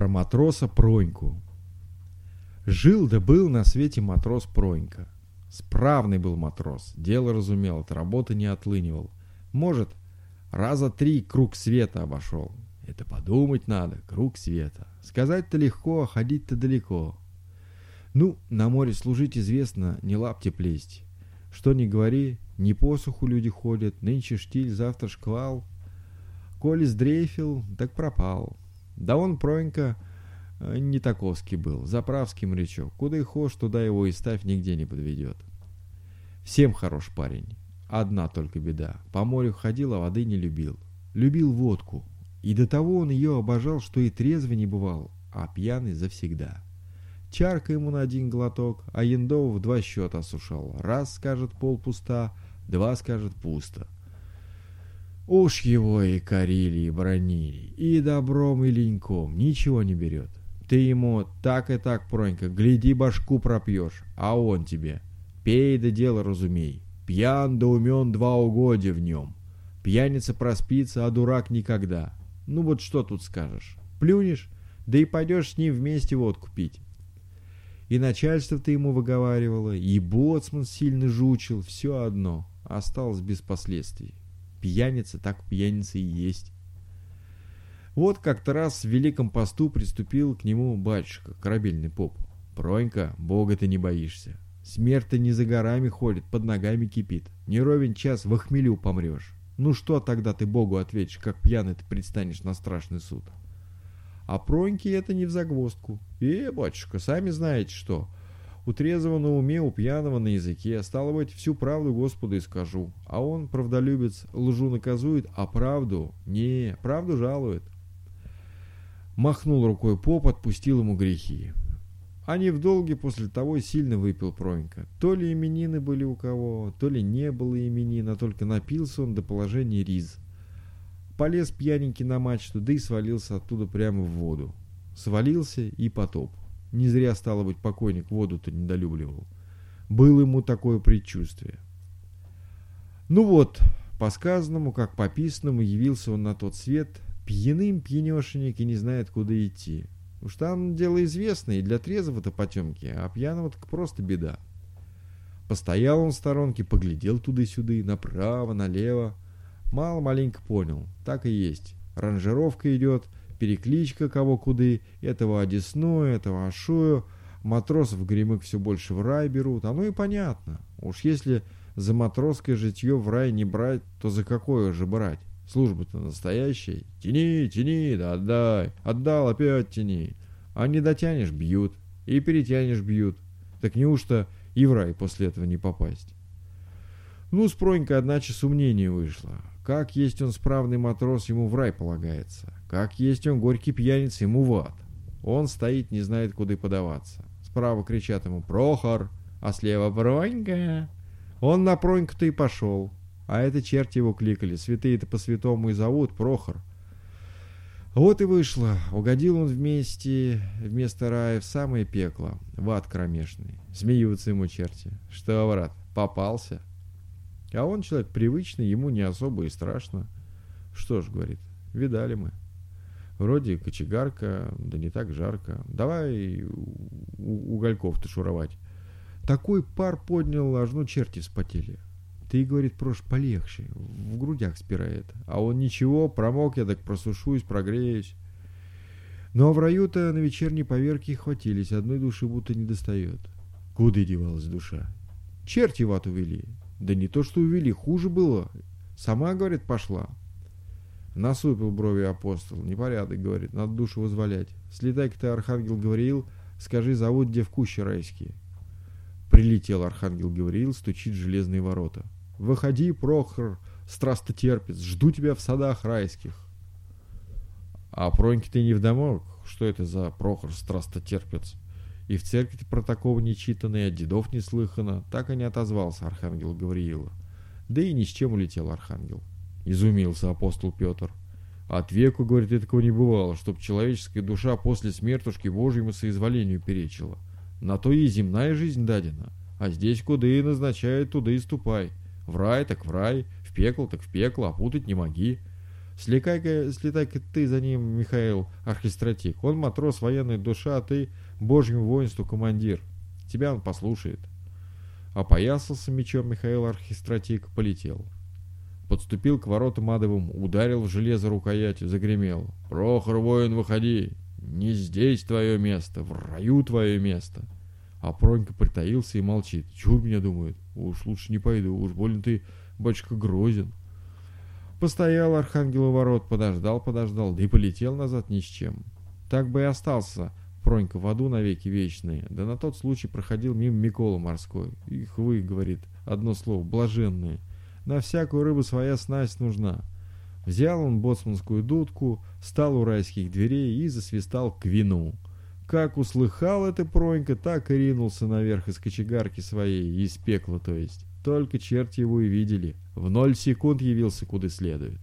Про матроса Проньку. Жил да был на свете матрос Пронька. Справный был матрос, дело разумел, от работы не отлынивал. Может, раза три круг света обошел. Это подумать надо, круг света. Сказать-то легко, а ходить-то далеко. Ну, на море служить известно, не лапти плесть. Что ни говори, не посуху люди ходят, нынче штиль, завтра шквал. Коли сдрейфил, так пропал. Да он, Пронька, э, не таковский был, заправский морячок. Куда и хошь, туда его и ставь, нигде не подведет. Всем хорош парень. Одна только беда. По морю ходил, а воды не любил. Любил водку. И до того он ее обожал, что и трезвый не бывал, а пьяный завсегда. Чарка ему на один глоток, а Яндова в два счета осушал. Раз скажет пол пуста, два скажет пусто. Уж его и корили, и бронили, и добром, и леньком, ничего не берет. Ты ему так и так, Пронька, гляди, башку пропьешь, а он тебе. Пей да дело разумей, пьян да умен два угодья в нем. Пьяница проспится, а дурак никогда. Ну вот что тут скажешь? Плюнешь, да и пойдешь с ним вместе водку пить. И начальство ты ему выговаривало, и боцман сильно жучил, все одно, осталось без последствий. Пьяница так пьяница и есть. Вот как-то раз в Великом посту приступил к нему батюшка, корабельный поп. «Пронька, бога ты не боишься. Смерть-то не за горами ходит, под ногами кипит. Не ровен час в охмелю помрешь. Ну что тогда ты богу ответишь, как пьяный ты предстанешь на страшный суд?» А Проньке это не в загвоздку. «Э, батюшка, сами знаете что. У трезвого на уме, у пьяного на языке. Стало быть, всю правду Господу и скажу. А он, правдолюбец, лжу наказует, а правду... Не, правду жалует. Махнул рукой поп, отпустил ему грехи. Они в долге после того сильно выпил Пронька. То ли именины были у кого, то ли не было именин, а только напился он до положения риз. Полез пьяненький на мачту, да и свалился оттуда прямо в воду. Свалился и потоп. Не зря, стало быть, покойник воду-то недолюбливал. Было ему такое предчувствие. Ну вот, по сказанному, как по писанному, явился он на тот свет, пьяным пьянешенек и не знает, куда идти. Уж там дело известное, и для трезвого-то потемки, а пьяного так просто беда. Постоял он в сторонке, поглядел туда-сюда, направо, налево. Мало-маленько понял, так и есть. Ранжировка идет — перекличка кого куды, этого одесную, этого ашую, матросов гремык все больше в рай берут, оно и понятно. Уж если за матросское житье в рай не брать, то за какое же брать? Служба-то настоящая. Тяни, тяни, да отдай. Отдал, опять тяни. А не дотянешь, бьют. И перетянешь, бьют. Так неужто и в рай после этого не попасть? Ну, с Пронькой, одначе, сомнение вышло. Как есть он справный матрос, ему в рай полагается. Как есть он горький пьяница, ему в ад. Он стоит, не знает, куда подаваться. Справа кричат ему «Прохор», а слева «Бронька». Он на Проньку-то и пошел. А это черти его кликали, святые-то по-святому и зовут Прохор. Вот и вышло. Угодил он вместе, вместо рая в самое пекло, в ад кромешный. Смеются ему черти. Что, брат, попался? А он человек привычный, ему не особо и страшно. Что ж, говорит, видали мы. Вроде кочегарка, да не так жарко. Давай угольков-то шуровать. Такой пар поднял, аж ну черти вспотели. Ты, говорит, прош, полегче, в грудях спирает. А он ничего, промок я так просушусь, прогреюсь. Ну а в раю-то на вечерней поверке хватились, одной души будто не достает. Куда девалась душа? Черти в ад увели. Да не то, что увели, хуже было. Сама, говорит, пошла. Насупил брови апостол. Непорядок, говорит, надо душу возволять. Слетай-ка ты, архангел Гавриил, скажи, зовут где в кущи райские. Прилетел архангел Гавриил, стучит в железные ворота. Выходи, Прохор, страстотерпец, жду тебя в садах райских. А Проньки ты не вдомок? Что это за Прохор, страстотерпец? И в церкви про такого не читано, и от дедов не слыхано. Так и не отозвался архангел Гавриила. Да и ни с чем улетел архангел. Изумился апостол Петр. От веку, говорит, и такого не бывало, чтоб человеческая душа после смертушки Божьему соизволению перечила. На то и земная жизнь дадена. А здесь куда и назначает, туда и ступай. В рай так в рай, в пекло так в пекло, а путать не моги. Слетай-ка, слетай-ка ты за ним, Михаил Архистратик. Он матрос, военная душа, а ты божьему воинству командир. Тебя он послушает. Опоясался мечом Михаил Архистратик, полетел. Подступил к воротам адовым, ударил в железо рукоятью, загремел. «Прохор, воин, выходи! Не здесь твое место, в раю твое место!» А Пронька притаился и молчит. Чего меня думает? Уж лучше не пойду, уж больно ты, батюшка, грозен. Постоял архангел у ворот, подождал, подождал, да и полетел назад ни с чем. Так бы и остался Пронька в аду навеки вечные, да на тот случай проходил мимо Микола морской. Их вы, говорит, одно слово, блаженные. На всякую рыбу своя снасть нужна. Взял он боцманскую дудку, встал у райских дверей и засвистал к вину. Как услыхал это Пронька, так и ринулся наверх из кочегарки своей, из пекла то есть. Только черти его и видели. В ноль секунд явился куда следует.